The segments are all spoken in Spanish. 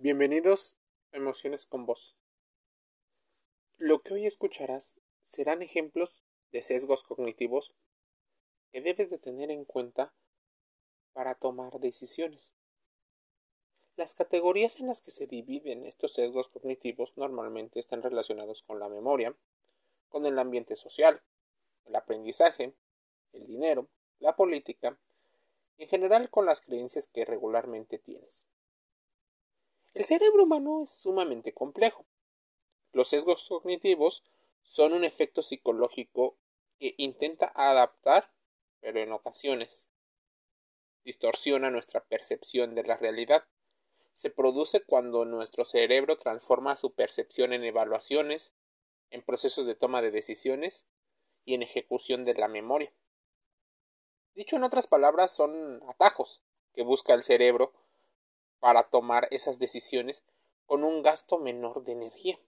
Bienvenidos a Emociones con Voz. Lo que hoy escucharás serán ejemplos de sesgos cognitivos que debes de tener en cuenta para tomar decisiones. Las categorías en las que se dividen estos sesgos cognitivos normalmente están relacionados con la memoria, con el ambiente social, el aprendizaje, el dinero, la política y en general con las creencias que regularmente tienes. El cerebro humano es sumamente complejo. Los sesgos cognitivos son un efecto psicológico que intenta adaptar, pero en ocasiones distorsiona nuestra percepción de la realidad. Se produce cuando nuestro cerebro transforma su percepción en evaluaciones, en procesos de toma de decisiones y en ejecución de la memoria. Dicho en otras palabras, son atajos que busca el cerebro para tomar esas decisiones con un gasto menor de energía.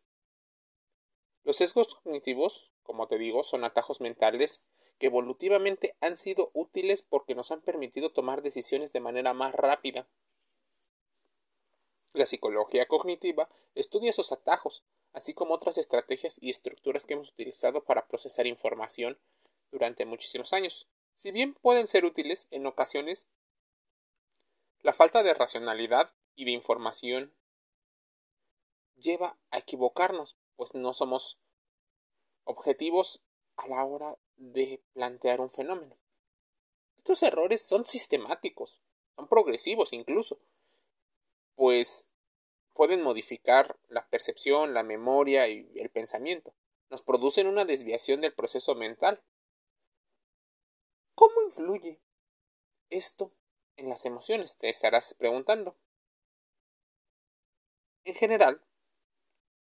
Los sesgos cognitivos, como te digo, son atajos mentales que evolutivamente han sido útiles porque nos han permitido tomar decisiones de manera más rápida. La psicología cognitiva estudia esos atajos, así como otras estrategias y estructuras que hemos utilizado para procesar información durante muchísimos años. Si bien pueden ser útiles, en ocasiones la falta de racionalidad y de información lleva a equivocarnos, pues no somos objetivos a la hora de plantear un fenómeno. Estos errores son sistemáticos, son progresivos incluso, pues pueden modificar la percepción, la memoria y el pensamiento. Nos producen una desviación del proceso mental. ¿Cómo influye esto en las emociones, te estarás preguntando. En general,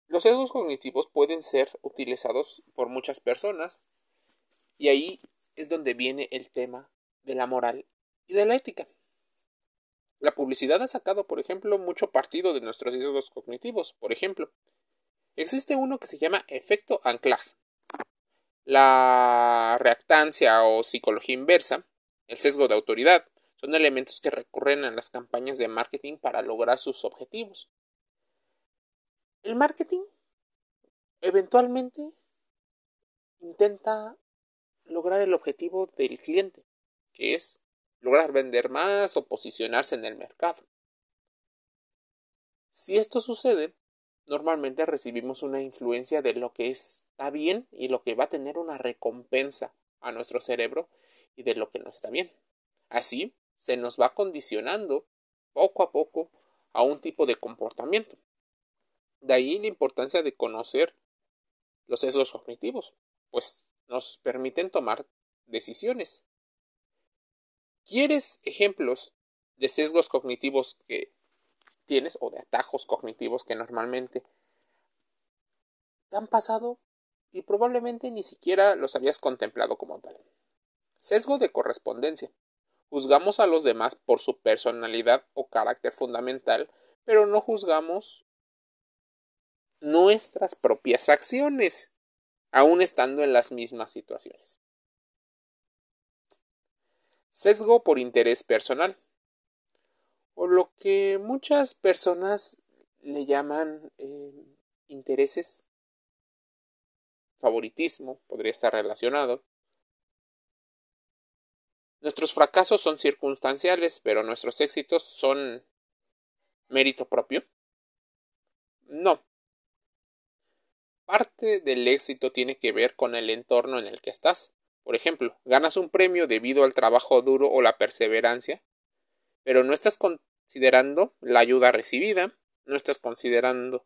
los sesgos cognitivos pueden ser utilizados por muchas personas y ahí es donde viene el tema de la moral y de la ética. La publicidad ha sacado, por ejemplo, mucho partido de nuestros sesgos cognitivos. Por ejemplo, existe uno que se llama efecto anclaje. La reactancia o psicología inversa, el sesgo de autoridad, son elementos que recurren a las campañas de marketing para lograr sus objetivos. El marketing eventualmente intenta lograr el objetivo del cliente, que es lograr vender más o posicionarse en el mercado. Si esto sucede, normalmente recibimos una influencia de lo que está bien y lo que va a tener una recompensa a nuestro cerebro y de lo que no está bien. Así, se nos va condicionando poco a poco a un tipo de comportamiento. De ahí la importancia de conocer los sesgos cognitivos, pues nos permiten tomar decisiones. ¿Quieres ejemplos de sesgos cognitivos que tienes o de atajos cognitivos que normalmente te han pasado y probablemente ni siquiera los habías contemplado como tal? Sesgo de correspondencia. Juzgamos a los demás por su personalidad o carácter fundamental, pero no juzgamos nuestras propias acciones, aun estando en las mismas situaciones. Sesgo por interés personal, o lo que muchas personas le llaman eh, intereses, favoritismo, podría estar relacionado, Nuestros fracasos son circunstanciales, pero nuestros éxitos son mérito propio. No. Parte del éxito tiene que ver con el entorno en el que estás. Por ejemplo, ganas un premio debido al trabajo duro o la perseverancia, pero no estás considerando la ayuda recibida, no estás considerando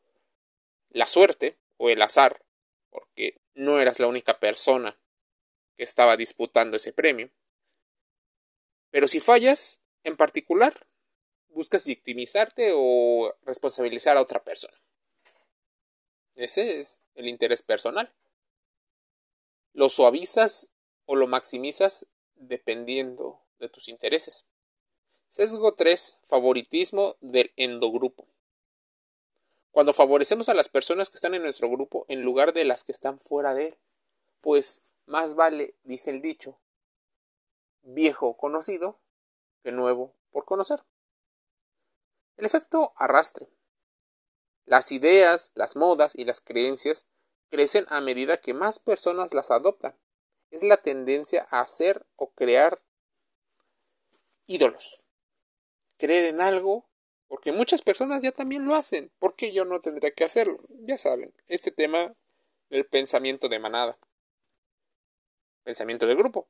la suerte o el azar, porque no eras la única persona que estaba disputando ese premio. Pero si fallas, en particular, buscas victimizarte o responsabilizar a otra persona. Ese es el interés personal. Lo suavizas o lo maximizas dependiendo de tus intereses. Sesgo 3. Favoritismo del endogrupo. Cuando favorecemos a las personas que están en nuestro grupo en lugar de las que están fuera de él, pues más vale, dice el dicho, viejo conocido que nuevo por conocer. El efecto arrastre. Las ideas, las modas y las creencias crecen a medida que más personas las adoptan. Es la tendencia a hacer o crear ídolos. Creer en algo, porque muchas personas ya también lo hacen. ¿Por qué yo no tendría que hacerlo? Ya saben, este tema del pensamiento de manada. Pensamiento de grupo.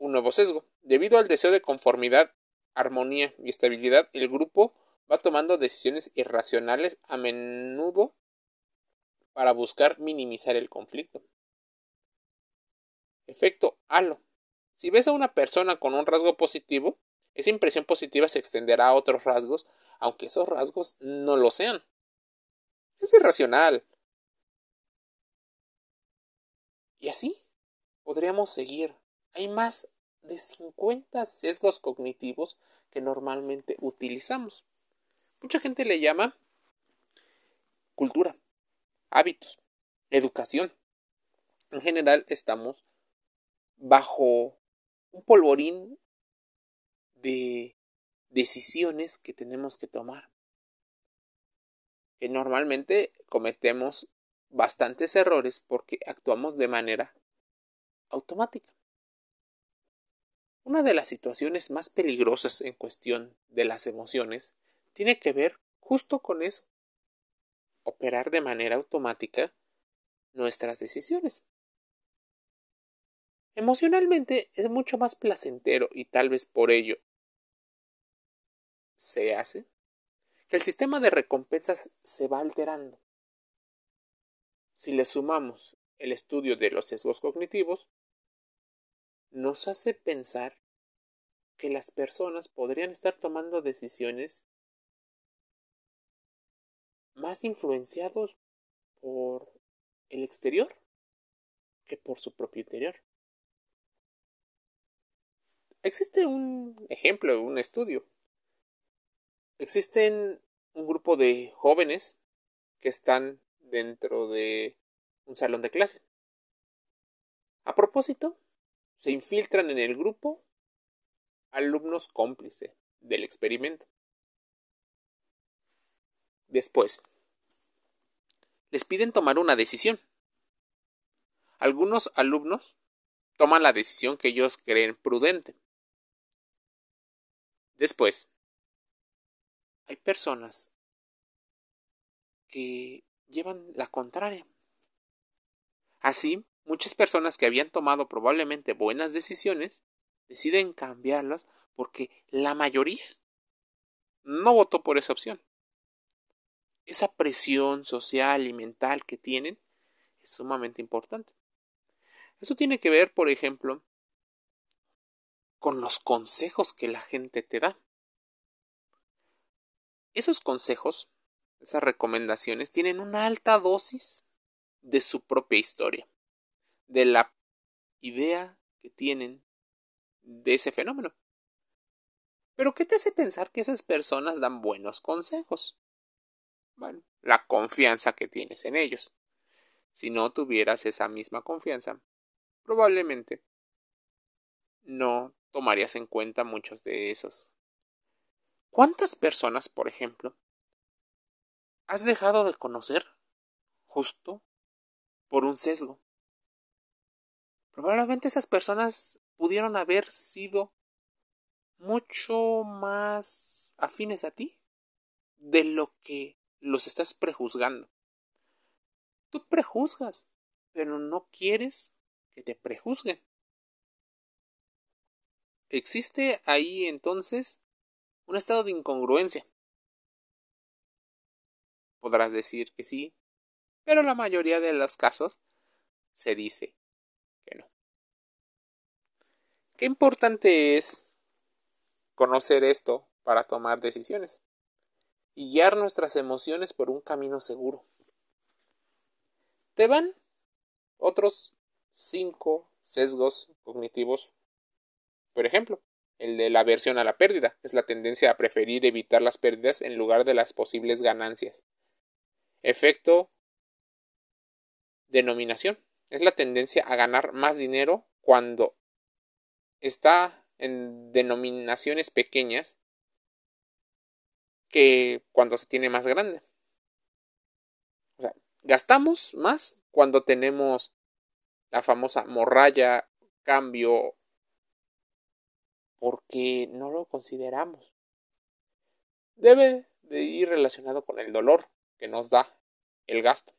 Un nuevo sesgo. Debido al deseo de conformidad, armonía y estabilidad, el grupo va tomando decisiones irracionales a menudo para buscar minimizar el conflicto. Efecto halo. Si ves a una persona con un rasgo positivo, esa impresión positiva se extenderá a otros rasgos, aunque esos rasgos no lo sean. Es irracional. Y así podríamos seguir. Hay más de 50 sesgos cognitivos que normalmente utilizamos. Mucha gente le llama cultura, hábitos, educación. En general estamos bajo un polvorín de decisiones que tenemos que tomar. Que normalmente cometemos bastantes errores porque actuamos de manera automática. Una de las situaciones más peligrosas en cuestión de las emociones tiene que ver justo con eso, operar de manera automática nuestras decisiones. Emocionalmente es mucho más placentero y tal vez por ello se hace que el sistema de recompensas se va alterando. Si le sumamos el estudio de los sesgos cognitivos, nos hace pensar que las personas podrían estar tomando decisiones más influenciados por el exterior que por su propio interior. Existe un ejemplo, un estudio. Existen un grupo de jóvenes que están dentro de un salón de clase. A propósito, se infiltran en el grupo alumnos cómplices del experimento. Después, les piden tomar una decisión. Algunos alumnos toman la decisión que ellos creen prudente. Después, hay personas que llevan la contraria. Así, muchas personas que habían tomado probablemente buenas decisiones deciden cambiarlas porque la mayoría no votó por esa opción. Esa presión social y mental que tienen es sumamente importante. Eso tiene que ver, por ejemplo, con los consejos que la gente te da. Esos consejos, esas recomendaciones, tienen una alta dosis de su propia historia, de la idea que tienen de ese fenómeno. Pero ¿qué te hace pensar que esas personas dan buenos consejos? Bueno, la confianza que tienes en ellos. Si no tuvieras esa misma confianza, probablemente no tomarías en cuenta muchos de esos. ¿Cuántas personas, por ejemplo, has dejado de conocer justo por un sesgo? Probablemente esas personas pudieron haber sido mucho más afines a ti de lo que los estás prejuzgando. Tú prejuzgas, pero no quieres que te prejuzguen. Existe ahí entonces un estado de incongruencia. Podrás decir que sí, pero la mayoría de los casos se dice que no. Qué importante es conocer esto para tomar decisiones y guiar nuestras emociones por un camino seguro. Te van otros cinco sesgos cognitivos. Por ejemplo, el de la aversión a la pérdida, es la tendencia a preferir evitar las pérdidas en lugar de las posibles ganancias. Efecto denominación, es la tendencia a ganar más dinero cuando está en denominaciones pequeñas que cuando se tiene más grande. Gastamos más cuando tenemos la famosa morralla, cambio, porque no lo consideramos. Debe de ir relacionado con el dolor que nos da el gasto.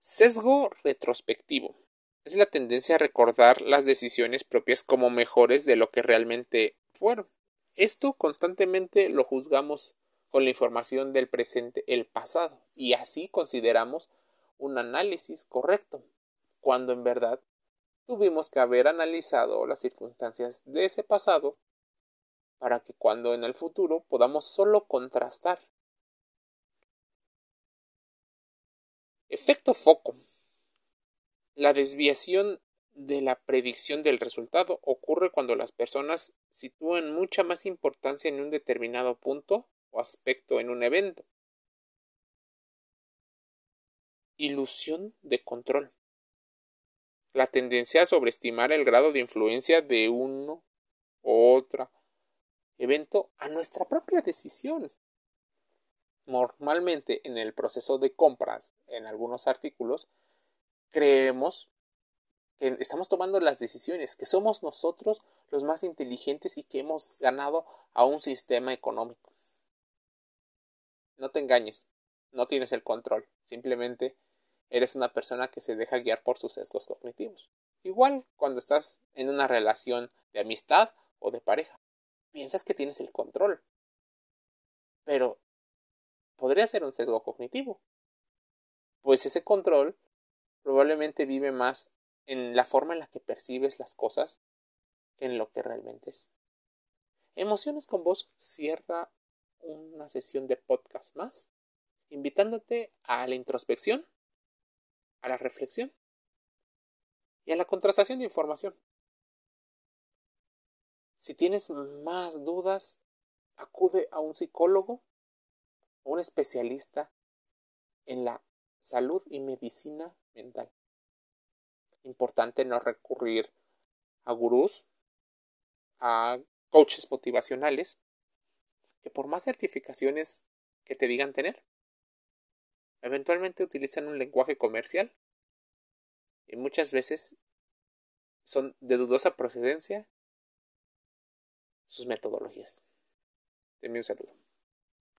Sesgo retrospectivo. Es la tendencia a recordar las decisiones propias como mejores de lo que realmente fueron. Esto constantemente lo juzgamos con la información del presente, el pasado, y así consideramos un análisis correcto, cuando en verdad tuvimos que haber analizado las circunstancias de ese pasado para que cuando en el futuro podamos solo contrastar Efecto foco. La desviación de la predicción del resultado ocurre cuando las personas sitúan mucha más importancia en un determinado punto o aspecto en un evento. Ilusión de control. La tendencia a sobreestimar el grado de influencia de uno u otro evento a nuestra propia decisión. Normalmente en el proceso de compras en algunos artículos creemos que estamos tomando las decisiones, que somos nosotros los más inteligentes y que hemos ganado a un sistema económico. No te engañes, no tienes el control, simplemente eres una persona que se deja guiar por sus sesgos cognitivos. Igual cuando estás en una relación de amistad o de pareja, piensas que tienes el control, pero podría ser un sesgo cognitivo. Pues ese control probablemente vive más en la forma en la que percibes las cosas que en lo que realmente es. Emociones con vos cierra una sesión de podcast más, invitándote a la introspección, a la reflexión y a la contrastación de información. Si tienes más dudas, acude a un psicólogo un especialista en la salud y medicina mental. Importante no recurrir a gurús, a coaches motivacionales, que por más certificaciones que te digan tener, eventualmente utilizan un lenguaje comercial y muchas veces son de dudosa procedencia sus metodologías. Deme un saludo.